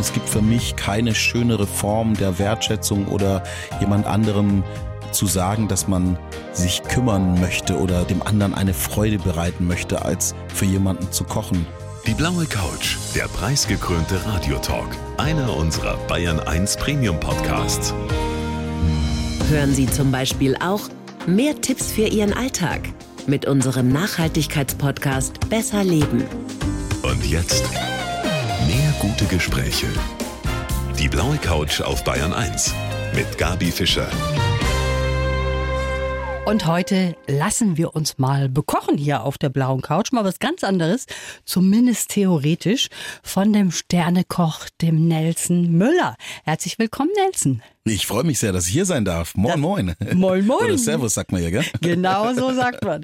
Es gibt für mich keine schönere Form der Wertschätzung oder jemand anderem zu sagen, dass man sich kümmern möchte oder dem anderen eine Freude bereiten möchte, als für jemanden zu kochen. Die blaue Couch, der preisgekrönte Radiotalk, einer unserer Bayern 1 Premium Podcasts. Hören Sie zum Beispiel auch mehr Tipps für Ihren Alltag mit unserem Nachhaltigkeitspodcast Besser Leben. Und jetzt gute Gespräche. Die blaue Couch auf Bayern 1 mit Gabi Fischer. Und heute lassen wir uns mal bekochen hier auf der blauen Couch. Mal was ganz anderes, zumindest theoretisch, von dem Sternekoch, dem Nelson Müller. Herzlich willkommen, Nelson. Ich freue mich sehr, dass ich hier sein darf. Moin, Das- moin. Moin, moin. Oder Servus, sagt man ja, gell? Genau so sagt man.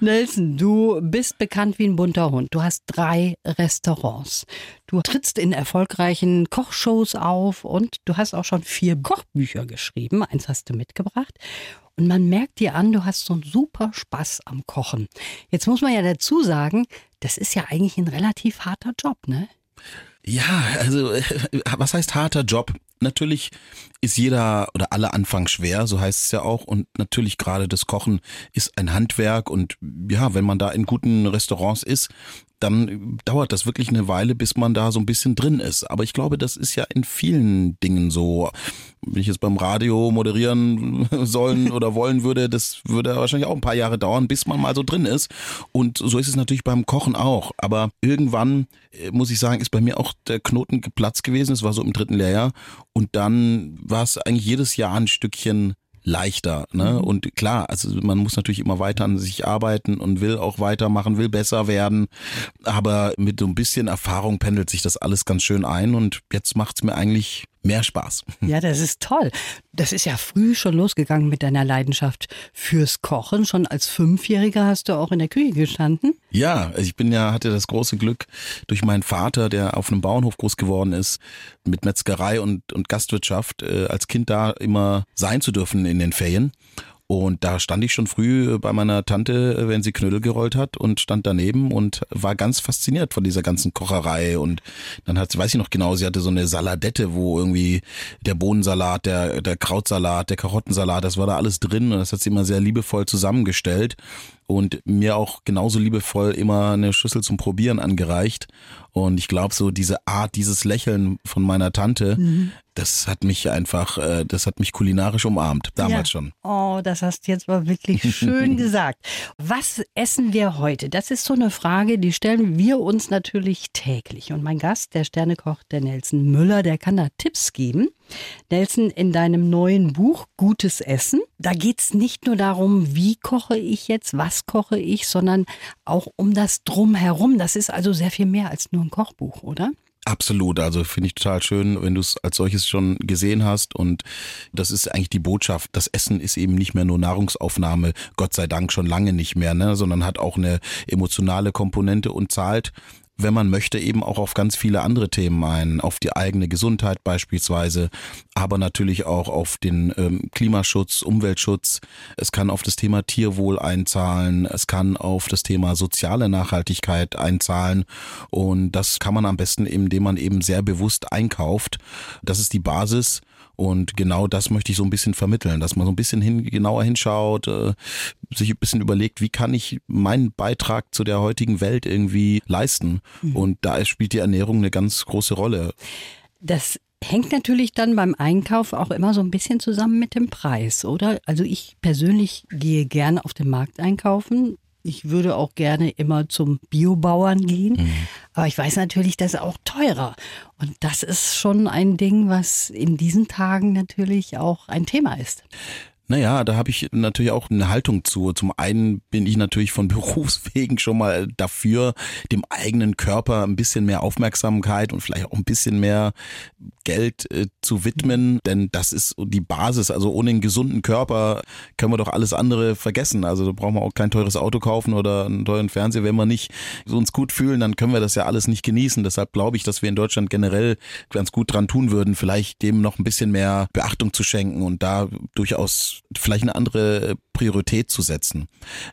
Nelson, du bist bekannt wie ein bunter Hund. Du hast drei Restaurants. Du trittst in erfolgreichen Kochshows auf und du hast auch schon vier Kochbücher geschrieben. Eins hast du mitgebracht. Und man merkt dir an, du hast so einen super Spaß am Kochen. Jetzt muss man ja dazu sagen, das ist ja eigentlich ein relativ harter Job, ne? Ja, also äh, was heißt harter Job? Natürlich ist jeder oder alle Anfang schwer, so heißt es ja auch. Und natürlich gerade das Kochen ist ein Handwerk. Und ja, wenn man da in guten Restaurants ist, dann dauert das wirklich eine Weile, bis man da so ein bisschen drin ist. Aber ich glaube, das ist ja in vielen Dingen so. Wenn ich jetzt beim Radio moderieren sollen oder wollen würde, das würde wahrscheinlich auch ein paar Jahre dauern, bis man mal so drin ist. Und so ist es natürlich beim Kochen auch. Aber irgendwann, äh, muss ich sagen, ist bei mir auch der Knoten geplatzt gewesen. Es war so im dritten Lehrjahr. Und dann war es eigentlich jedes Jahr ein Stückchen leichter. Ne? Und klar, also man muss natürlich immer weiter an sich arbeiten und will auch weitermachen, will besser werden. Aber mit so ein bisschen Erfahrung pendelt sich das alles ganz schön ein und jetzt macht's mir eigentlich mehr Spaß. Ja, das ist toll. Das ist ja früh schon losgegangen mit deiner Leidenschaft fürs Kochen. Schon als Fünfjähriger hast du auch in der Küche gestanden. Ja, ich bin ja, hatte das große Glück durch meinen Vater, der auf einem Bauernhof groß geworden ist, mit Metzgerei und, und Gastwirtschaft, äh, als Kind da immer sein zu dürfen in den Ferien. Und da stand ich schon früh bei meiner Tante, wenn sie Knödel gerollt hat und stand daneben und war ganz fasziniert von dieser ganzen Kocherei. Und dann hat, weiß ich noch genau, sie hatte so eine Saladette, wo irgendwie der Bohnensalat, der, der Krautsalat, der Karottensalat, das war da alles drin und das hat sie immer sehr liebevoll zusammengestellt und mir auch genauso liebevoll immer eine Schüssel zum Probieren angereicht. Und ich glaube, so diese Art, dieses Lächeln von meiner Tante, das hat mich einfach, äh, das hat mich kulinarisch umarmt, damals ja. schon. Oh, das hast du jetzt mal wirklich schön gesagt. Was essen wir heute? Das ist so eine Frage, die stellen wir uns natürlich täglich. Und mein Gast, der Sternekoch, der Nelson Müller, der kann da Tipps geben. Nelson, in deinem neuen Buch Gutes Essen, da geht's nicht nur darum, wie koche ich jetzt, was koche ich, sondern auch um das Drumherum. Das ist also sehr viel mehr als nur ein Kochbuch, oder? Absolut, also finde ich total schön, wenn du es als solches schon gesehen hast und das ist eigentlich die Botschaft. Das Essen ist eben nicht mehr nur Nahrungsaufnahme, Gott sei Dank schon lange nicht mehr, ne, sondern hat auch eine emotionale Komponente und zahlt wenn man möchte, eben auch auf ganz viele andere Themen ein, auf die eigene Gesundheit beispielsweise, aber natürlich auch auf den ähm, Klimaschutz, Umweltschutz. Es kann auf das Thema Tierwohl einzahlen, es kann auf das Thema soziale Nachhaltigkeit einzahlen und das kann man am besten, indem man eben sehr bewusst einkauft. Das ist die Basis. Und genau das möchte ich so ein bisschen vermitteln, dass man so ein bisschen hin, genauer hinschaut, äh, sich ein bisschen überlegt, wie kann ich meinen Beitrag zu der heutigen Welt irgendwie leisten. Und da spielt die Ernährung eine ganz große Rolle. Das hängt natürlich dann beim Einkauf auch immer so ein bisschen zusammen mit dem Preis, oder? Also ich persönlich gehe gerne auf den Markt einkaufen. Ich würde auch gerne immer zum Biobauern gehen. Aber ich weiß natürlich, das ist auch teurer. Und das ist schon ein Ding, was in diesen Tagen natürlich auch ein Thema ist. Naja, da habe ich natürlich auch eine Haltung zu. Zum einen bin ich natürlich von Berufswegen schon mal dafür, dem eigenen Körper ein bisschen mehr Aufmerksamkeit und vielleicht auch ein bisschen mehr Geld äh, zu widmen, denn das ist so die Basis. Also ohne einen gesunden Körper können wir doch alles andere vergessen. Also da brauchen wir auch kein teures Auto kaufen oder einen teuren Fernseher. Wenn wir nicht uns gut fühlen, dann können wir das ja alles nicht genießen. Deshalb glaube ich, dass wir in Deutschland generell ganz gut dran tun würden, vielleicht dem noch ein bisschen mehr Beachtung zu schenken und da durchaus und vielleicht eine andere Priorität zu setzen.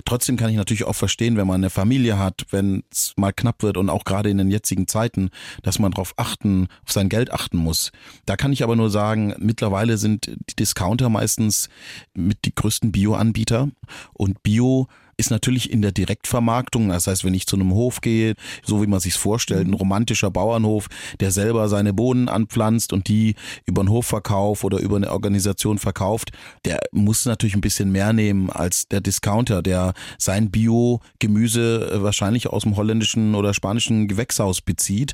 Trotzdem kann ich natürlich auch verstehen, wenn man eine Familie hat, wenn es mal knapp wird und auch gerade in den jetzigen Zeiten, dass man darauf achten, auf sein Geld achten muss. Da kann ich aber nur sagen, mittlerweile sind die Discounter meistens mit die größten Bio-Anbieter und Bio ist natürlich in der Direktvermarktung. Das heißt, wenn ich zu einem Hof gehe, so wie man sich's vorstellt, ein romantischer Bauernhof, der selber seine Bohnen anpflanzt und die über einen Hofverkauf oder über eine Organisation verkauft, der muss natürlich ein bisschen mehr nehmen als der Discounter, der sein Bio-Gemüse äh, wahrscheinlich aus dem holländischen oder spanischen Gewächshaus bezieht.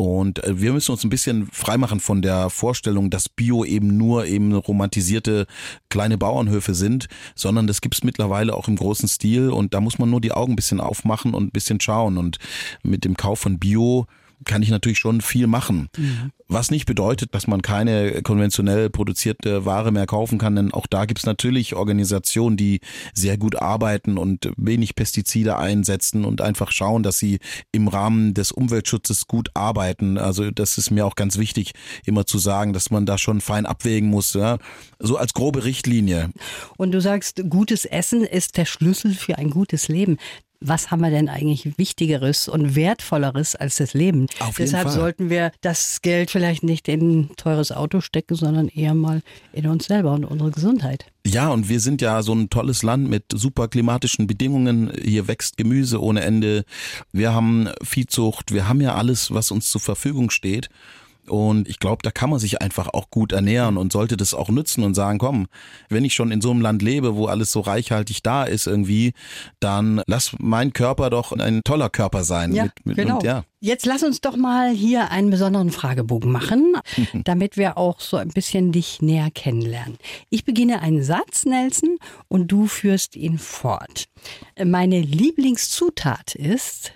Und äh, wir müssen uns ein bisschen freimachen von der Vorstellung, dass Bio eben nur eben romantisierte kleine Bauernhöfe sind, sondern das gibt's mittlerweile auch im großen Stil und da muss man nur die Augen ein bisschen aufmachen und ein bisschen schauen. Und mit dem Kauf von Bio kann ich natürlich schon viel machen. Mhm. Was nicht bedeutet, dass man keine konventionell produzierte Ware mehr kaufen kann, denn auch da gibt es natürlich Organisationen, die sehr gut arbeiten und wenig Pestizide einsetzen und einfach schauen, dass sie im Rahmen des Umweltschutzes gut arbeiten. Also das ist mir auch ganz wichtig, immer zu sagen, dass man da schon fein abwägen muss, ja? so als grobe Richtlinie. Und du sagst, gutes Essen ist der Schlüssel für ein gutes Leben was haben wir denn eigentlich Wichtigeres und Wertvolleres als das Leben? Auf jeden Deshalb Fall. sollten wir das Geld vielleicht nicht in ein teures Auto stecken, sondern eher mal in uns selber und unsere Gesundheit. Ja, und wir sind ja so ein tolles Land mit super klimatischen Bedingungen. Hier wächst Gemüse ohne Ende. Wir haben Viehzucht. Wir haben ja alles, was uns zur Verfügung steht. Und ich glaube, da kann man sich einfach auch gut ernähren und sollte das auch nützen und sagen, komm, wenn ich schon in so einem Land lebe, wo alles so reichhaltig da ist irgendwie, dann lass mein Körper doch ein toller Körper sein. Ja, mit, mit, genau. Und, ja. Jetzt lass uns doch mal hier einen besonderen Fragebogen machen, damit wir auch so ein bisschen dich näher kennenlernen. Ich beginne einen Satz, Nelson, und du führst ihn fort. Meine Lieblingszutat ist.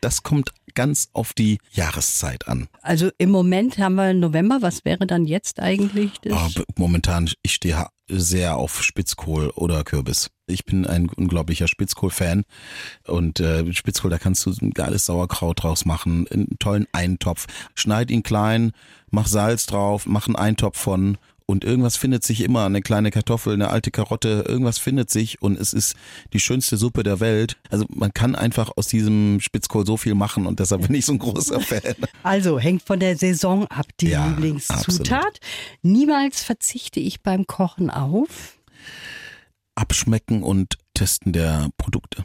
Das kommt ganz auf die Jahreszeit an. Also im Moment haben wir November. Was wäre dann jetzt eigentlich? Das? Oh, momentan, ich stehe sehr auf Spitzkohl oder Kürbis. Ich bin ein unglaublicher Spitzkohl-Fan und äh, Spitzkohl, da kannst du ein geiles Sauerkraut draus machen, einen tollen Eintopf. Schneid ihn klein, mach Salz drauf, mach einen Eintopf von und irgendwas findet sich immer, eine kleine Kartoffel, eine alte Karotte, irgendwas findet sich und es ist die schönste Suppe der Welt. Also man kann einfach aus diesem Spitzkohl so viel machen und deshalb bin ich so ein großer Fan. Also hängt von der Saison ab die Ja, Lieblingszutat. absolut. Niemals verzichte ich beim Kochen auf. Abschmecken und Testen der Produkte.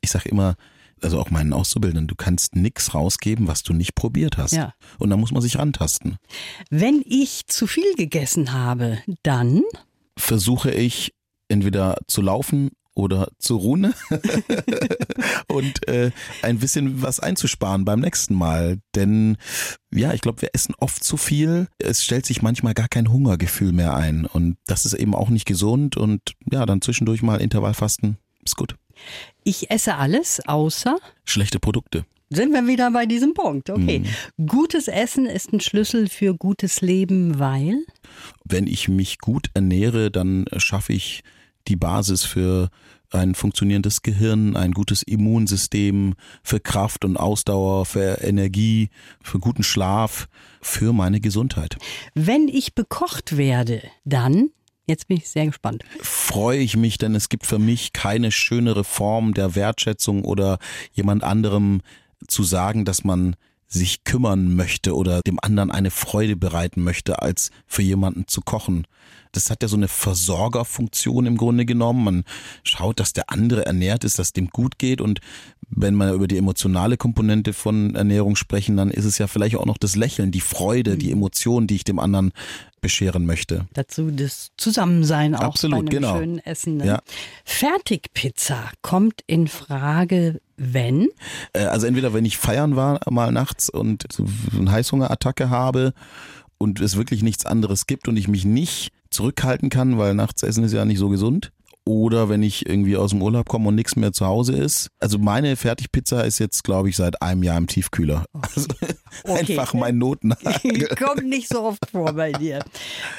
Ich sage immer, also auch meinen Auszubildenden, du kannst nichts rausgeben, was du nicht probiert hast. Ja. Und da muss man sich rantasten. Wenn ich zu viel gegessen habe, dann Versuche ich entweder zu laufen oder zu ruhen und äh, ein bisschen was einzusparen beim nächsten Mal. Denn ja, ich glaube, wir essen oft zu viel. Es stellt sich manchmal gar kein Hungergefühl mehr ein. Und das ist eben auch nicht gesund. Und ja, dann zwischendurch mal Intervallfasten ist gut. Ich esse alles außer Schlechte Produkte. sind wir wieder bei diesem Punkt. Okay. Mhm. Gutes Essen ist ein Schlüssel für gutes Leben, weil wenn ich mich gut ernähre, dann schaffe ich die Basis für ein funktionierendes Gehirn, ein gutes Immunsystem, für Kraft und Ausdauer, für Energie, für guten Schlaf, für meine Gesundheit. wenn ich bekocht werde, dann Jetzt bin ich sehr gespannt. Freue ich mich, denn es gibt für mich keine schönere Form der Wertschätzung oder jemand anderem zu sagen, dass man sich kümmern möchte oder dem anderen eine Freude bereiten möchte, als für jemanden zu kochen. Das hat ja so eine Versorgerfunktion im Grunde genommen. Man schaut, dass der andere ernährt ist, dass dem gut geht. Und wenn wir über die emotionale Komponente von Ernährung sprechen, dann ist es ja vielleicht auch noch das Lächeln, die Freude, die Emotion, die ich dem anderen bescheren möchte. Dazu das Zusammensein auch Absolut, bei einem genau. schönen Essen. Ne? Ja. Fertigpizza kommt in Frage, wenn Äh, Also entweder wenn ich feiern war mal nachts und so eine Heißhungerattacke habe und es wirklich nichts anderes gibt und ich mich nicht zurückhalten kann, weil nachts essen ist ja nicht so gesund. Oder wenn ich irgendwie aus dem Urlaub komme und nichts mehr zu Hause ist. Also meine Fertigpizza ist jetzt, glaube ich, seit einem Jahr im Tiefkühler. Also Okay. einfach mein Notnagel. kommt nicht so oft vor bei dir.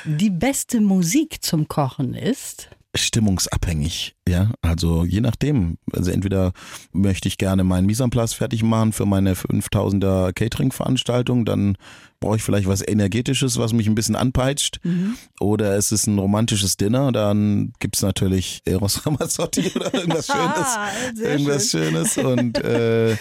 Die beste Musik zum Kochen ist stimmungsabhängig, ja. Also je nachdem. Also entweder möchte ich gerne meinen Mise en place fertig machen für meine 5000er Catering-Veranstaltung, dann brauche ich vielleicht was Energetisches, was mich ein bisschen anpeitscht. Mhm. Oder es ist ein romantisches Dinner, dann gibt's natürlich Eros Ramazzotti oder irgendwas Schönes. irgendwas schön. Schönes und äh,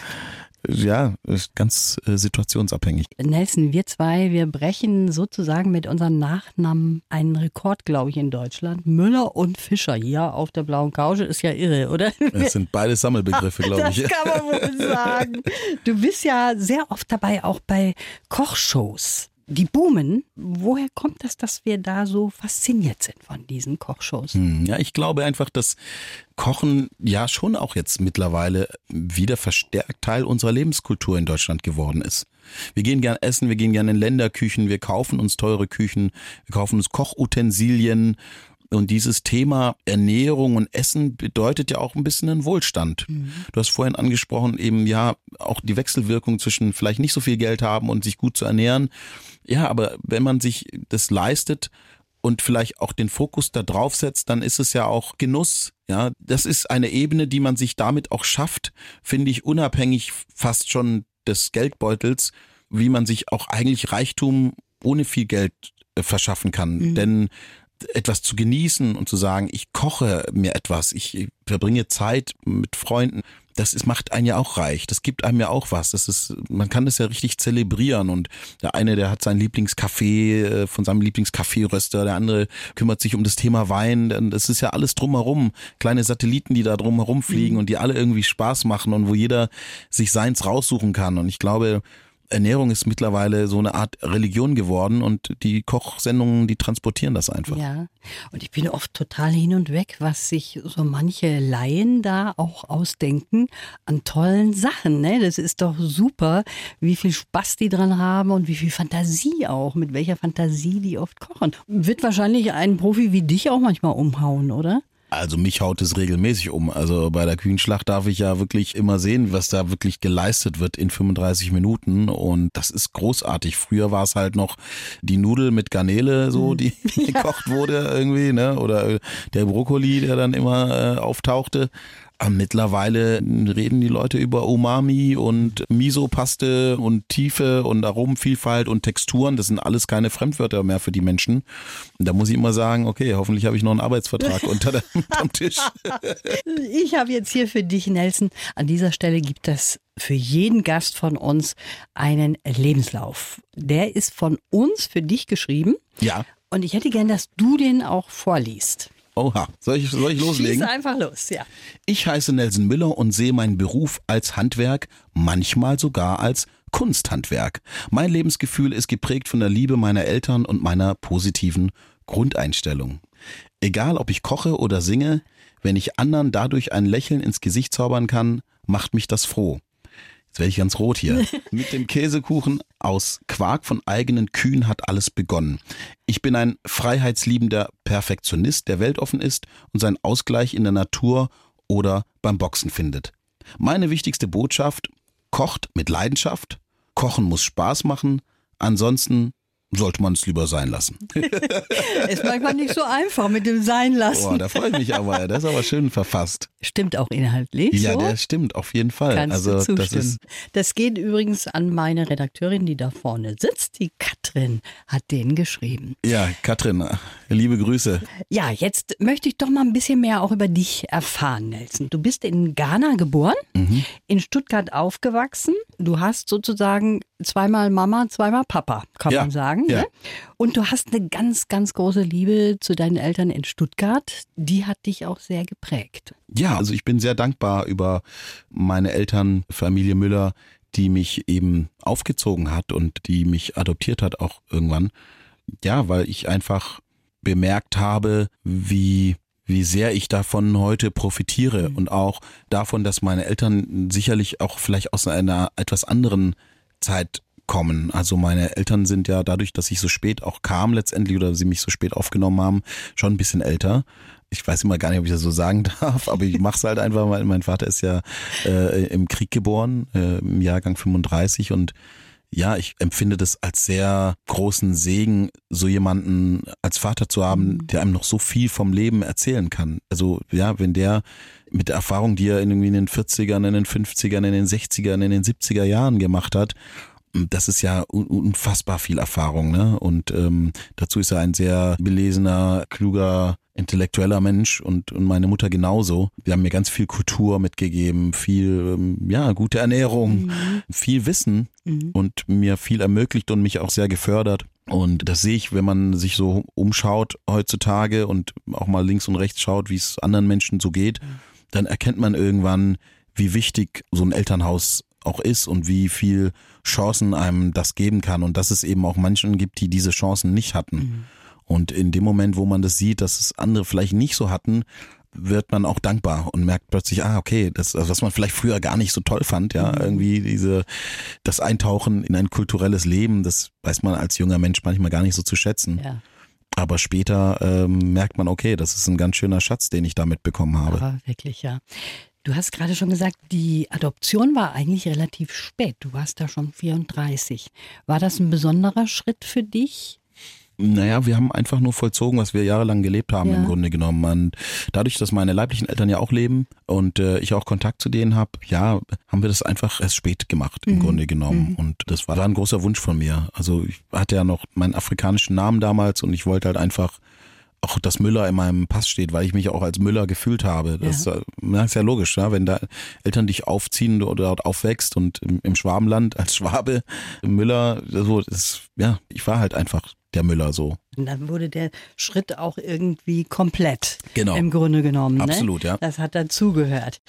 ja, ganz äh, situationsabhängig. Nelson, wir zwei, wir brechen sozusagen mit unseren Nachnamen einen Rekord, glaube ich, in Deutschland. Müller und Fischer hier auf der blauen Couch ist ja irre, oder? Das sind beide Sammelbegriffe, glaube ich. Das kann man wohl sagen. Du bist ja sehr oft dabei, auch bei Kochshows die boomen. Woher kommt das, dass wir da so fasziniert sind von diesen Kochshows? Hm, ja, ich glaube einfach, dass Kochen ja schon auch jetzt mittlerweile wieder verstärkt Teil unserer Lebenskultur in Deutschland geworden ist. Wir gehen gern essen, wir gehen gern in Länderküchen, wir kaufen uns teure Küchen, wir kaufen uns Kochutensilien und dieses Thema Ernährung und Essen bedeutet ja auch ein bisschen einen Wohlstand. Mhm. Du hast vorhin angesprochen, eben ja auch die Wechselwirkung zwischen vielleicht nicht so viel Geld haben und sich gut zu ernähren. Ja, aber wenn man sich das leistet und vielleicht auch den Fokus da drauf setzt, dann ist es ja auch Genuss. Ja, das ist eine Ebene, die man sich damit auch schafft, finde ich, unabhängig fast schon des Geldbeutels, wie man sich auch eigentlich Reichtum ohne viel Geld äh, verschaffen kann. Mhm. Denn etwas zu genießen und zu sagen, ich koche mir etwas, ich verbringe Zeit mit Freunden, das ist, macht einen ja auch reich. Das gibt einem ja auch was. Das ist, man kann das ja richtig zelebrieren. Und der eine, der hat sein Lieblingskaffee äh, von seinem Lieblingskaffeeröster, der andere kümmert sich um das Thema Wein. Das ist ja alles drumherum. Kleine Satelliten, die da drumherum fliegen mhm. und die alle irgendwie Spaß machen und wo jeder sich seins raussuchen kann. Und ich glaube, Ernährung ist mittlerweile so eine Art Religion geworden und die Kochsendungen, die transportieren das einfach. Ja, und ich bin oft total hin und weg, was sich so manche Laien da auch ausdenken an tollen Sachen. Ne? Das ist doch super, wie viel Spaß die dran haben und wie viel Fantasie auch, mit welcher Fantasie die oft kochen. Wird wahrscheinlich ein Profi wie dich auch manchmal umhauen, oder? Also mich haut es regelmäßig um. Also bei der Kühnschlacht darf ich ja wirklich immer sehen, was da wirklich geleistet wird in 35 Minuten und das ist großartig. Früher war es halt noch die Nudel mit Garnele, so mhm. die ja. gekocht wurde irgendwie, ne? Oder der Brokkoli, der dann immer äh, auftauchte. Mittlerweile reden die Leute über Umami und Miso-Paste und Tiefe und Aromenvielfalt und Texturen. Das sind alles keine Fremdwörter mehr für die Menschen. Und da muss ich immer sagen, okay, hoffentlich habe ich noch einen Arbeitsvertrag unter dem Tisch. ich habe jetzt hier für dich, Nelson, an dieser Stelle gibt es für jeden Gast von uns einen Lebenslauf. Der ist von uns für dich geschrieben. Ja. Und ich hätte gern, dass du den auch vorliest. Oha, soll ich, soll ich loslegen? Schieß einfach los, ja. Ich heiße Nelson Müller und sehe meinen Beruf als Handwerk, manchmal sogar als Kunsthandwerk. Mein Lebensgefühl ist geprägt von der Liebe meiner Eltern und meiner positiven Grundeinstellung. Egal ob ich koche oder singe, wenn ich anderen dadurch ein Lächeln ins Gesicht zaubern kann, macht mich das froh. Jetzt werde ich ganz rot hier. Mit dem Käsekuchen aus Quark von eigenen Kühen hat alles begonnen. Ich bin ein freiheitsliebender Perfektionist, der weltoffen ist und seinen Ausgleich in der Natur oder beim Boxen findet. Meine wichtigste Botschaft, kocht mit Leidenschaft, kochen muss Spaß machen, ansonsten sollte man es lieber sein lassen. ist manchmal nicht so einfach mit dem Sein lassen. Boah, da freue ich mich aber. Der ist aber schön verfasst. Stimmt auch inhaltlich. Ja, so? der stimmt, auf jeden Fall. Kannst also, du zustimmen. Das, ist das geht übrigens an meine Redakteurin, die da vorne sitzt. Die Katrin hat den geschrieben. Ja, Katrin, liebe Grüße. Ja, jetzt möchte ich doch mal ein bisschen mehr auch über dich erfahren, Nelson. Du bist in Ghana geboren, mhm. in Stuttgart aufgewachsen. Du hast sozusagen zweimal Mama, zweimal Papa, kann ja. man sagen. Ja. Ne? Und du hast eine ganz, ganz große Liebe zu deinen Eltern in Stuttgart. Die hat dich auch sehr geprägt. Ja, also ich bin sehr dankbar über meine Eltern, Familie Müller, die mich eben aufgezogen hat und die mich adoptiert hat auch irgendwann. Ja, weil ich einfach bemerkt habe, wie wie sehr ich davon heute profitiere mhm. und auch davon, dass meine Eltern sicherlich auch vielleicht aus einer etwas anderen Zeit kommen. Also meine Eltern sind ja dadurch, dass ich so spät auch kam letztendlich oder sie mich so spät aufgenommen haben, schon ein bisschen älter. Ich weiß immer gar nicht, ob ich das so sagen darf, aber ich mache es halt einfach, weil mein Vater ist ja äh, im Krieg geboren, äh, im Jahrgang 35 und ja, ich empfinde das als sehr großen Segen, so jemanden als Vater zu haben, Mhm. der einem noch so viel vom Leben erzählen kann. Also ja, wenn der mit der Erfahrung, die er irgendwie in den 40ern, in den 50ern, in den 60ern, in den 70er Jahren gemacht hat, das ist ja un- unfassbar viel Erfahrung, ne? Und ähm, dazu ist er ein sehr belesener, kluger, intellektueller Mensch und, und meine Mutter genauso. Wir haben mir ganz viel Kultur mitgegeben, viel, ähm, ja, gute Ernährung, viel Wissen und mir viel ermöglicht und mich auch sehr gefördert. Und das sehe ich, wenn man sich so umschaut heutzutage und auch mal links und rechts schaut, wie es anderen Menschen so geht, dann erkennt man irgendwann, wie wichtig so ein Elternhaus auch ist und wie viel Chancen einem das geben kann und dass es eben auch Menschen gibt, die diese Chancen nicht hatten. Und in dem Moment, wo man das sieht, dass es andere vielleicht nicht so hatten, wird man auch dankbar und merkt plötzlich, ah, okay, das, also was man vielleicht früher gar nicht so toll fand, ja, irgendwie diese, das Eintauchen in ein kulturelles Leben, das weiß man als junger Mensch manchmal gar nicht so zu schätzen. Ja, Aber später ähm, merkt man, okay, das ist ein ganz schöner Schatz, den ich damit bekommen habe. aber wirklich, ja. Du hast gerade schon gesagt, die Adoption war eigentlich relativ spät. Du warst da schon 34. War das ein besonderer Schritt für dich? Naja, wir haben einfach nur vollzogen, was wir jahrelang gelebt haben Ja. im Grunde genommen. Und dadurch, dass meine leiblichen Eltern ja auch leben und äh, ich auch Kontakt zu denen habe, ja, haben wir das einfach erst spät gemacht im Grunde genommen. Und das war ein großer Wunsch von mir. Also ich hatte ja noch meinen afrikanischen Namen damals und ich wollte halt einfach auch, dass Müller in meinem Pass steht, weil ich mich auch als Müller gefühlt habe. Das, Ja. äh, ja. ist ja logisch, ja? wenn da Eltern dich aufziehen oder dort aufwächst und im, im Schwabenland als Schwabe Müller, so, das, ja, ich war halt einfach der Müller so. Und dann wurde der Schritt auch irgendwie komplett. Genau. Im Grunde genommen. Absolut, ne? ja. Das hat dazugehört.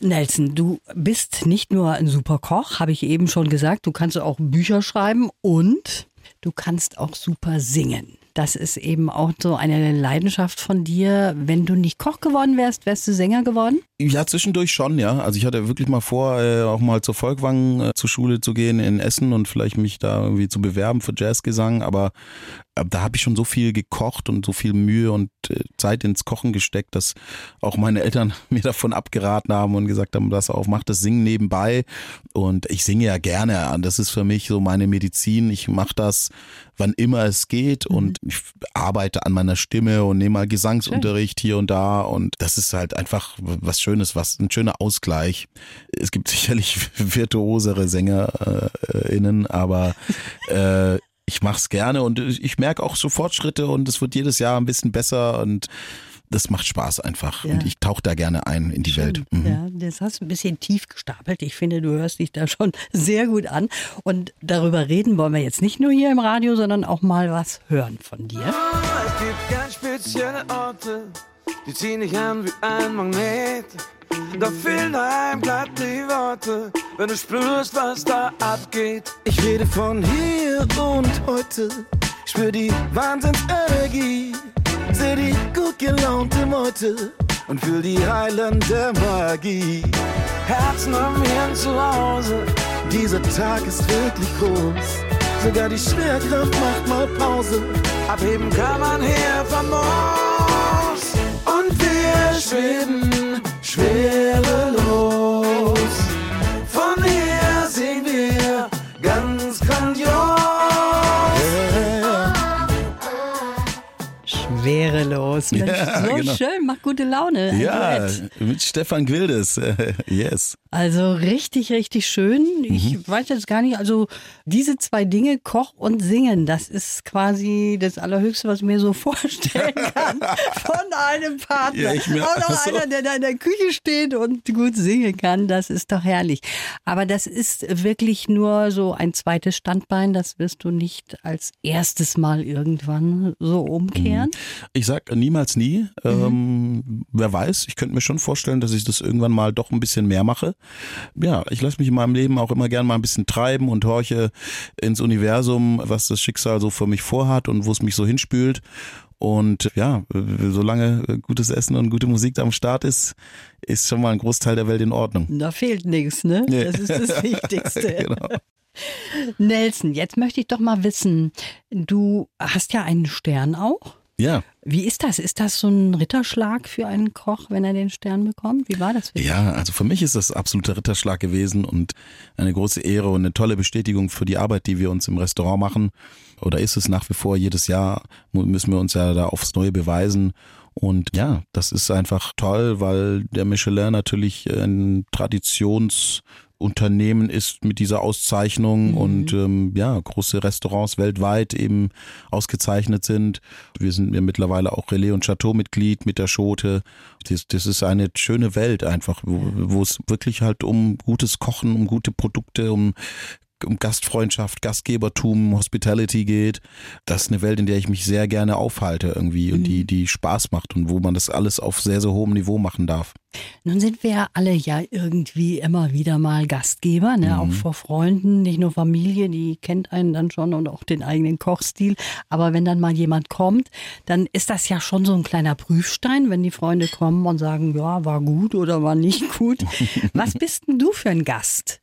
Nelson, du bist nicht nur ein super Koch, habe ich eben schon gesagt. Du kannst auch Bücher schreiben und du kannst auch super singen. Das ist eben auch so eine Leidenschaft von dir. Wenn du nicht Koch geworden wärst, wärst du Sänger geworden? Ja, zwischendurch schon, ja. Also ich hatte wirklich mal vor, äh, auch mal zur Volkwang äh, zur Schule zu gehen in Essen und vielleicht mich da irgendwie zu bewerben für Jazzgesang, aber da habe ich schon so viel gekocht und so viel Mühe und äh, Zeit ins Kochen gesteckt, dass auch meine Eltern mir davon abgeraten haben und gesagt haben, pass auf, mach das Singen nebenbei. Und ich singe ja gerne. Und das ist für mich so meine Medizin. Ich mache das, wann immer es geht und ich arbeite an meiner Stimme und nehme mal Gesangsunterricht hier und da. Und das ist halt einfach was Schönes, was ein schöner Ausgleich. Es gibt sicherlich virtuosere SängerInnen, aber äh, ich mache es gerne und ich merke auch so Fortschritte und es wird jedes Jahr ein bisschen besser und das macht Spaß einfach. Ja. Und ich tauche da gerne ein in die Welt. Mhm. Ja, das hast du ein bisschen tief gestapelt. Ich finde, du hörst dich da schon sehr gut an. Und darüber reden wollen wir jetzt nicht nur hier im Radio, sondern auch mal was hören von dir. Es gibt ganz spezielle Orte, die ziehen dich an wie ein Magnet. Da fehlen einem glatt die Worte, wenn du spürst, was da abgeht. Ich rede von hier und heute, spür die Wahnsinnsenergie. Seh die gut gelaunte Meute und fühl die heilende Magie. Herzen am Hirn zu Hause, dieser Tag ist wirklich groß. Sogar die Schwerkraft macht mal Pause. Abheben kann man hier von Mars. Schweben schwerelos. Schwerelos. Mensch, Ja, so genau. schön, macht gute Laune. ein Ja, Duett. mit Stefan Gwildes. Yes. Also richtig, richtig schön. Ich Mhm. weiß jetzt gar nicht, also diese zwei Dinge, Koch und Singen, das ist quasi das Allerhöchste, was ich mir so vorstellen kann von einem Partner. Ja, ich mir auch noch auch so. einer, der da in der Küche steht und gut singen kann, das ist doch herrlich. Aber das ist wirklich nur so ein zweites Standbein, das wirst du nicht als erstes Mal irgendwann so umkehren. Ich sag niemals nie. Ähm, wer weiß, ich könnte mir schon vorstellen, dass ich das irgendwann mal doch ein bisschen mehr mache. Ja, ich lasse mich in meinem Leben auch immer gern mal ein bisschen treiben und horche ins Universum, was das Schicksal so für mich vorhat und wo es mich so hinspült. Und ja, solange gutes Essen und gute Musik da am Start ist, ist schon mal ein Großteil der Welt in Ordnung. Da fehlt nichts, ne? Nee. Das ist das Wichtigste. Genau. Nelson, jetzt möchte ich doch mal wissen, du hast ja einen Stern auch. Ja, Wie ist das? Ist das so ein Ritterschlag für einen Koch, wenn er den Stern bekommt? Wie war das für dich? Ja, also für mich ist das absoluter Ritterschlag gewesen und eine große Ehre und eine tolle Bestätigung für die Arbeit, die wir uns im Restaurant machen. Oder ist es nach wie vor jedes Jahr, müssen wir uns ja da aufs Neue beweisen. Und ja, das ist einfach toll, weil der Michelin natürlich ein Traditions Unternehmen ist mit dieser Auszeichnung mhm. und ähm, ja, große Restaurants weltweit eben ausgezeichnet sind. Wir sind ja mittlerweile auch Relais und Chateau Mitglied mit der Schote. Das, das ist eine schöne Welt einfach, wo, wo es wirklich halt um gutes Kochen, um gute Produkte, um um Gastfreundschaft, Gastgebertum, Hospitality geht. Das ist eine Welt, in der ich mich sehr gerne aufhalte irgendwie und die, mhm. die Spaß macht und wo man das alles auf sehr, sehr hohem Niveau machen darf. Nun sind wir ja alle ja irgendwie immer wieder mal Gastgeber, ne? Mhm. auch vor Freunden, nicht nur Familie, die kennt einen dann schon und auch den eigenen Kochstil. Aber wenn dann mal jemand kommt, dann ist das ja schon so ein kleiner Prüfstein, wenn die Freunde kommen und sagen, ja, war gut oder war nicht gut. Was bist denn du für ein Gast?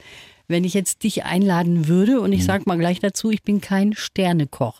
Wenn ich jetzt dich einladen würde und ich mhm. sage mal gleich dazu, ich bin kein Sternekoch,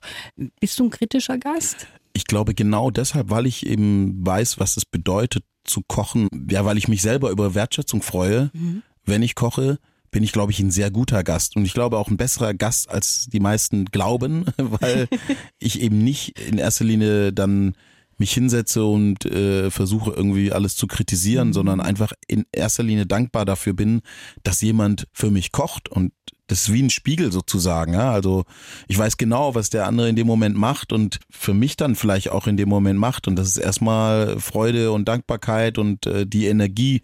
bist du ein kritischer Gast? Ich glaube genau deshalb, weil ich eben weiß, was es bedeutet zu kochen, ja, weil ich mich selber über Wertschätzung freue, mhm. wenn ich koche, bin ich, glaube ich, ein sehr guter Gast. Und ich glaube auch ein besserer Gast, als die meisten glauben, weil ich eben nicht in erster Linie dann mich hinsetze und äh, versuche irgendwie alles zu kritisieren, mhm. sondern einfach in erster Linie dankbar dafür bin, dass jemand für mich kocht und das ist wie ein Spiegel sozusagen. Ja? Also ich weiß genau, was der andere in dem Moment macht und für mich dann vielleicht auch in dem Moment macht. Und das ist erstmal Freude und Dankbarkeit und äh, die Energie,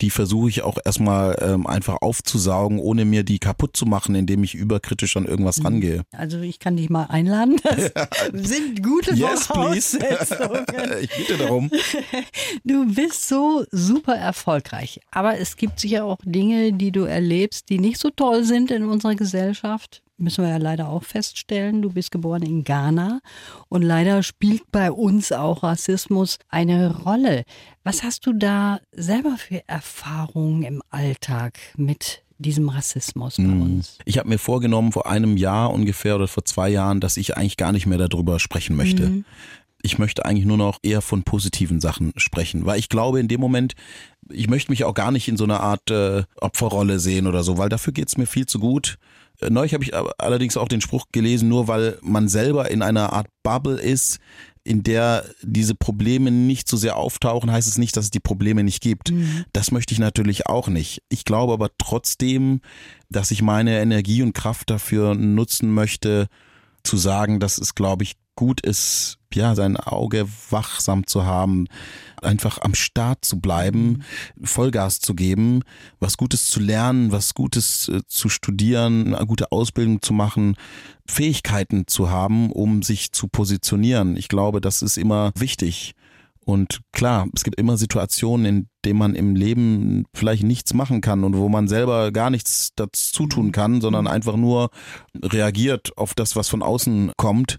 die versuche ich auch erstmal ähm, einfach aufzusaugen, ohne mir die kaputt zu machen, indem ich überkritisch an irgendwas mhm. rangehe. Also ich kann dich mal einladen. Das sind gute yes, Voraussetzungen. ich bitte darum. Du bist so super erfolgreich. Aber es gibt sicher auch Dinge, die du erlebst, die nicht so toll sind in unserer Gesellschaft. Müssen wir ja leider auch feststellen. Du bist geboren in Ghana und leider spielt bei uns auch Rassismus eine Rolle. Was hast du da selber für Erfahrungen im Alltag mit diesem Rassismus bei hm. uns? Ich habe mir vorgenommen, vor einem Jahr ungefähr oder vor zwei Jahren, dass ich eigentlich gar nicht mehr darüber sprechen möchte. Mhm. Ich möchte eigentlich nur noch eher von positiven Sachen sprechen, weil ich glaube, in dem Moment ich möchte mich auch gar nicht in so einer Art äh, Opferrolle sehen oder so, weil dafür geht's mir viel zu gut. Äh, neulich habe ich allerdings auch den Spruch gelesen, nur weil man selber in einer Art Bubble ist, in der diese Probleme nicht so sehr auftauchen, heißt es nicht, dass es die Probleme nicht gibt. Mhm. Das möchte ich natürlich auch nicht. Ich glaube aber trotzdem, dass ich meine Energie und Kraft dafür nutzen möchte, zu sagen, dass es, glaube ich, gut ist, ja, sein Auge wachsam zu haben, einfach am Start zu bleiben, Vollgas zu geben, was Gutes zu lernen, was Gutes äh, zu studieren, eine gute Ausbildung zu machen, Fähigkeiten zu haben, um sich zu positionieren. Ich glaube, das ist immer wichtig. Und klar, es gibt immer Situationen, in denen man im Leben vielleicht nichts machen kann und wo man selber gar nichts dazu tun kann, sondern einfach nur reagiert auf das, was von außen kommt.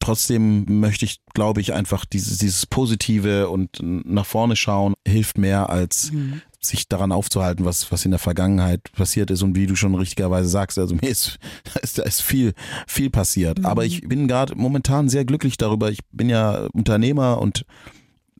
Trotzdem möchte ich, glaube ich, einfach dieses, dieses Positive und nach vorne schauen hilft mehr als mhm. sich daran aufzuhalten, was, was in der Vergangenheit passiert ist und wie du schon richtigerweise sagst, also mir ist, da ist, da ist viel, viel passiert. Mhm. Aber ich bin gerade momentan sehr glücklich darüber. Ich bin ja Unternehmer und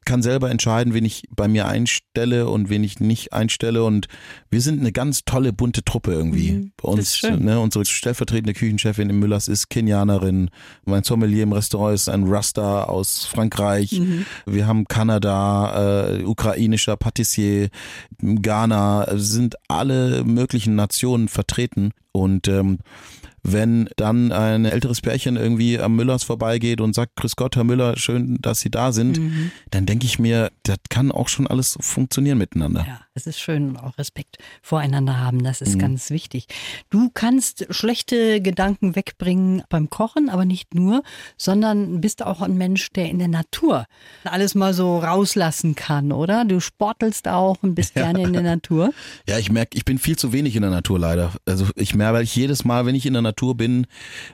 kann selber entscheiden, wen ich bei mir einstelle und wen ich nicht einstelle. Und wir sind eine ganz tolle, bunte Truppe irgendwie. Mhm, bei uns, ne, unsere stellvertretende Küchenchefin im Müllers ist Kenianerin. Mein Sommelier im Restaurant ist ein Rasta aus Frankreich. Mhm. Wir haben Kanada, äh, ukrainischer Patissier, Ghana, sind alle möglichen Nationen vertreten. Und ähm, wenn dann ein älteres Pärchen irgendwie am Müllers vorbeigeht und sagt, Grüß Gott, Herr Müller, schön, dass Sie da sind, mhm. dann denke ich mir, das kann auch schon alles funktionieren miteinander. Ja, es ist schön, auch Respekt voreinander haben, das ist mhm. ganz wichtig. Du kannst schlechte Gedanken wegbringen beim Kochen, aber nicht nur, sondern bist auch ein Mensch, der in der Natur alles mal so rauslassen kann, oder? Du sportelst auch und bist ja. gerne in der Natur. Ja, ich merke, ich bin viel zu wenig in der Natur leider. Also ich merke, weil ich jedes Mal, wenn ich in der Natur Natur bin,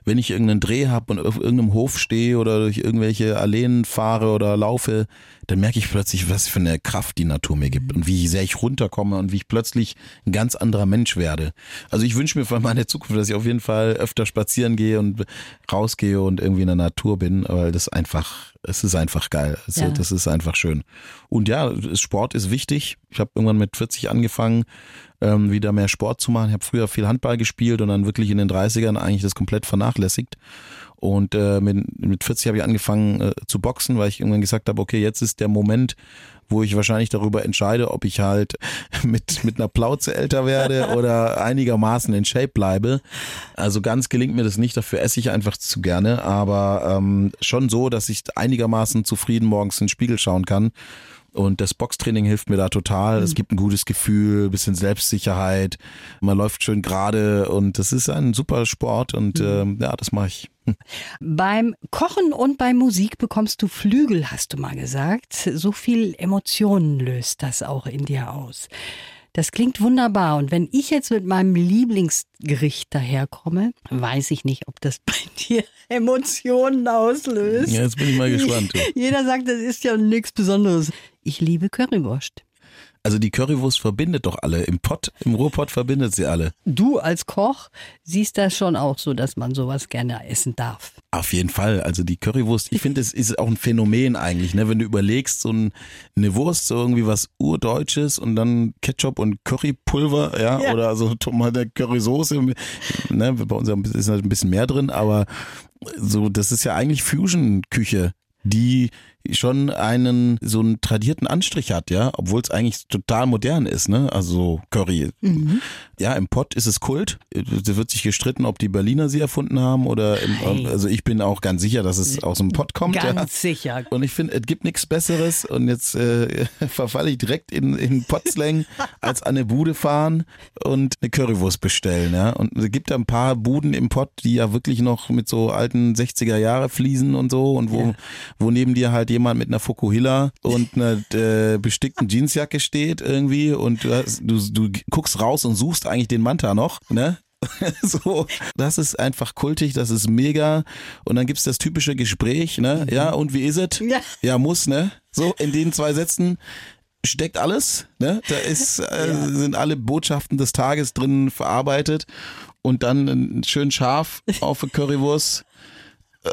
wenn ich irgendeinen Dreh habe und auf irgendeinem Hof stehe oder durch irgendwelche Alleen fahre oder laufe, dann merke ich plötzlich, was für eine Kraft die Natur mir gibt und wie sehr ich runterkomme und wie ich plötzlich ein ganz anderer Mensch werde. Also ich wünsche mir für meine Zukunft, dass ich auf jeden Fall öfter spazieren gehe und rausgehe und irgendwie in der Natur bin, weil das einfach es ist einfach geil. Also, Ja. Das ist einfach schön. Und ja, Sport ist wichtig. Ich habe irgendwann mit 40 angefangen, ähm, wieder mehr Sport zu machen. Ich habe früher viel Handball gespielt und dann wirklich in den 30ern eigentlich das komplett vernachlässigt. Und äh, mit, mit 40 habe ich angefangen äh, zu boxen, weil ich irgendwann gesagt habe, okay, jetzt ist der Moment, wo ich wahrscheinlich darüber entscheide, ob ich halt mit, mit einer Plauze älter werde oder einigermaßen in Shape bleibe. Also ganz gelingt mir das nicht, dafür esse ich einfach zu gerne, aber ähm, schon so, dass ich einigermaßen zufrieden morgens in den Spiegel schauen kann. Und das Boxtraining hilft mir da total. Es gibt ein gutes Gefühl, bisschen Selbstsicherheit. Man läuft schön gerade und das ist ein super Sport und ähm, ja, das mache ich. Beim Kochen und bei Musik bekommst du Flügel, hast du mal gesagt. So viel Emotionen löst das auch in dir aus. Das klingt wunderbar. Und wenn ich jetzt mit meinem Lieblingsgericht daherkomme, weiß ich nicht, ob das bei dir Emotionen auslöst. Ja, jetzt bin ich mal gespannt. Jeder sagt, das ist ja nichts Besonderes. Ich liebe Currywurst. Also die Currywurst verbindet doch alle. Im Pott, im Rohpott verbindet sie alle. Du als Koch siehst das schon auch so, dass man sowas gerne essen darf. Auf jeden Fall. Also die Currywurst, ich finde, es ist auch ein Phänomen eigentlich, ne? Wenn du überlegst, so ein, eine Wurst, so irgendwie was Urdeutsches und dann Ketchup und Currypulver, ja, Ja. oder so Tomate Currysoße, ne? Bei uns ist halt ein bisschen mehr drin, aber so, das ist ja eigentlich Fusion-Küche, die schon einen so einen tradierten Anstrich hat, ja, obwohl es eigentlich total modern ist, ne? Also Curry. Ja, im Pott ist es Kult. Da wird sich gestritten, ob die Berliner sie erfunden haben oder im, also ich bin auch ganz sicher, dass es aus dem Pott kommt. Ganz ja. sicher. Und ich finde, es gibt nichts Besseres und jetzt äh, verfalle ich direkt in, in Pottslang als an eine Bude fahren und eine Currywurst bestellen. Ja? Und es gibt da ein paar Buden im Pott, die ja wirklich noch mit so alten 60er Jahre Fliesen und so und wo, wo neben dir halt jemand mit einer Fukuhila und einer äh, bestickten Jeansjacke steht irgendwie und du, hast, du, du guckst raus und suchst eigentlich den Manta noch, ne? so, das ist einfach kultig, das ist mega. Und dann gibt's das typische Gespräch, ne? Ja, und wie ist es? Ja. ja, muss, ne? So, in den zwei Sätzen steckt alles, ne? Da ist, äh, sind alle Botschaften des Tages drin verarbeitet und dann ein schön scharf auf Currywurst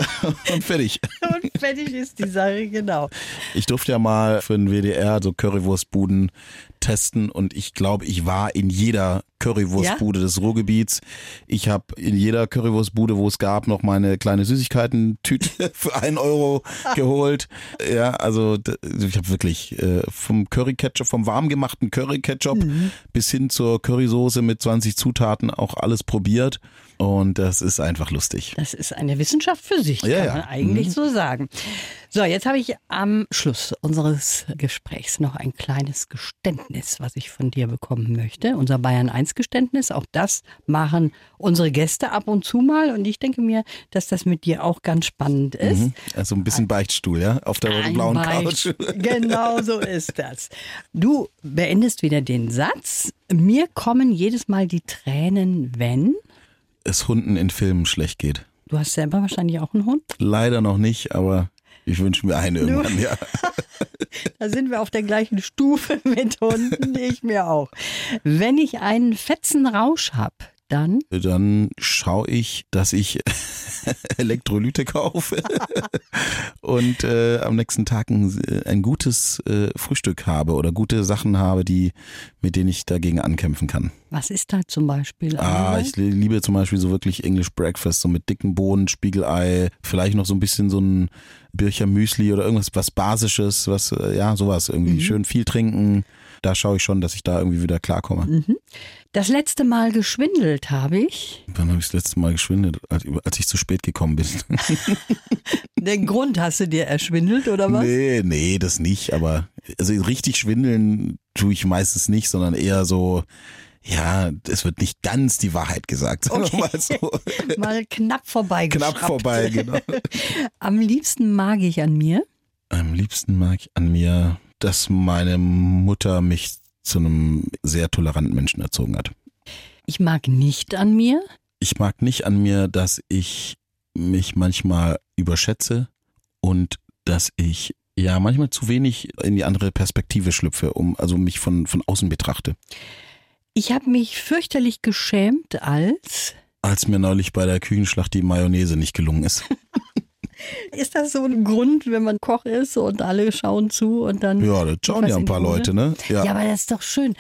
und fertig. Und fertig ist die Sache, genau. Ich durfte ja mal für den WDR so Currywurstbuden testen und ich glaube, ich war in jeder Currywurstbude des Ruhrgebiets. Ich habe in jeder Currywurstbude, wo es gab, noch meine kleine Süßigkeiten-Tüte für einen Euro geholt. Ja, also ich habe wirklich äh, vom Curry-Ketchup, vom warm gemachten Curry-Ketchup bis hin zur Currysoße mit 20 Zutaten auch alles probiert und das ist einfach lustig. Das ist eine Wissenschaft für sich, Ja, kann ja. man eigentlich so sagen. So, jetzt habe ich am Schluss unseres Gesprächs noch ein kleines Geständnis, was ich von dir bekommen möchte. Unser Bayern 1 Geständnis, auch das machen unsere Gäste ab und zu mal und ich denke mir, dass das mit dir auch ganz spannend ist. Mhm. Also ein bisschen Beichtstuhl, ja, auf der Ein blauen Beicht- Couch. Genau so ist das. Du beendest wieder den Satz. Mir kommen jedes Mal die Tränen, wenn. Es Hunden in Filmen schlecht geht. Du hast selber wahrscheinlich auch einen Hund. Leider noch nicht, aber ich wünsche mir einen irgendwann, ja. Da sind wir auf der gleichen Stufe mit Hunden, ich mir auch. Wenn ich einen fetzen Rausch habe, dann Dann schaue ich, dass ich Elektrolyte kaufe und äh, am nächsten Tag ein, ein gutes äh, Frühstück habe oder gute Sachen habe, die mit denen ich dagegen ankämpfen kann. was ist da zum Beispiel? Ah, ich liebe zum Beispiel so wirklich English Breakfast, so mit dicken Bohnen, Spiegelei, vielleicht noch so ein bisschen so ein Bircher Müsli oder irgendwas was Basisches, was, äh, ja, sowas irgendwie. Schön viel trinken. Da schaue ich schon, dass ich da irgendwie wieder klarkomme. das letzte Mal geschwindelt habe ich. Wann habe ich das letzte Mal geschwindelt? Als, ich zu spät gekommen bin. Den Grund hast du dir erschwindelt oder was? Nee, nee, das nicht. Aber also richtig schwindeln tue ich meistens nicht, sondern eher so, ja, es wird nicht ganz die Wahrheit gesagt. Wir mal so. Mal knapp vorbei. Knapp vorbei, genau. Am liebsten mag ich an mir. Am liebsten mag ich an mir, dass meine Mutter mich zu einem sehr toleranten Menschen erzogen hat. Ich mag nicht an mir. Ich mag nicht an mir, dass ich mich manchmal überschätze und dass ich ja manchmal zu wenig in die andere Perspektive schlüpfe, um also mich von, von außen betrachte. Ich habe mich fürchterlich geschämt, als Als mir neulich bei der Küchenschlacht die Mayonnaise nicht gelungen ist. Ist das so ein Grund, wenn man Koch ist und alle schauen zu und dann. Ja, das schauen ja ein in paar? Leute, ne? Ja. aber das ist doch schön.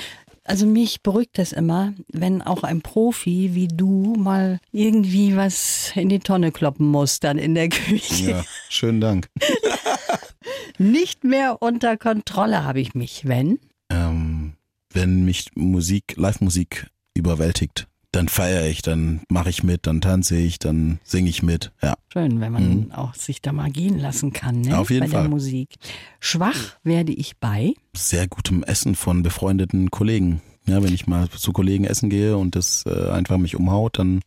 Also mich beruhigt das immer, wenn auch ein Profi wie du mal irgendwie was in die Tonne kloppen muss dann in der Küche. Ja, schönen Dank. Nicht mehr unter Kontrolle habe ich mich, wenn. Ähm, wenn mich Musik, Live-Musik überwältigt, dann feiere ich, dann mache ich mit, dann tanze ich, dann singe ich mit. Ja, Schön, wenn man auch sich da mal gehen lassen kann, ne? Mhm. Auf jeden bei der Fall. Musik. Schwach werde ich bei. sehr gutem Essen von befreundeten Kollegen. Ja, wenn ich mal zu Kollegen essen gehe und das äh, einfach mich umhaut, dann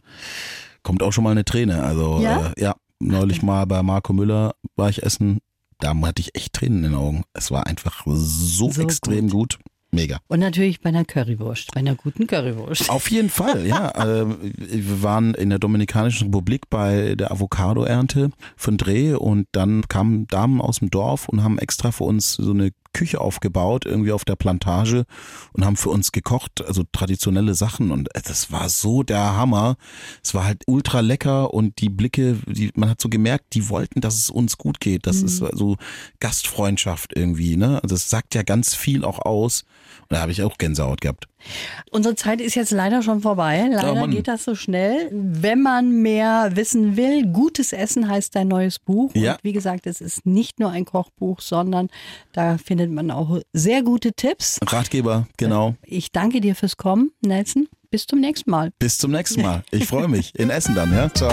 kommt auch schon mal eine Träne. Also Ja? Äh, ja, neulich mal bei Marco Müller war ich essen, da hatte ich echt Tränen in den Augen. Es war einfach so, So extrem gut. Mega. Und natürlich bei einer Currywurst, bei einer guten Currywurst. Auf jeden Fall, ja. Ähm, wir waren in der Dominikanischen Republik bei der Avocado-Ernte einen Dreh und dann kamen Damen aus dem Dorf und haben extra für uns so eine Küche aufgebaut, irgendwie auf der Plantage und haben für uns gekocht, also traditionelle Sachen und das war so der Hammer. Es war halt ultra lecker und die Blicke, die, man hat so gemerkt, die wollten, dass es uns gut geht. Das ist so Gastfreundschaft irgendwie, ne? Also es sagt ja ganz viel auch aus. Und da habe ich auch Gänsehaut gehabt. Unsere Zeit ist jetzt leider schon vorbei. Leider Mann. geht das so schnell. Wenn man mehr wissen will, Gutes Essen heißt dein neues Buch. Ja. Und wie gesagt, es ist nicht nur ein Kochbuch, sondern da findet man auch sehr gute Tipps. Ratgeber, genau. Ich danke dir fürs Kommen, Nelson. Bis zum nächsten Mal. Bis zum nächsten Mal. Ich freue mich. In Essen dann, ja? Ciao.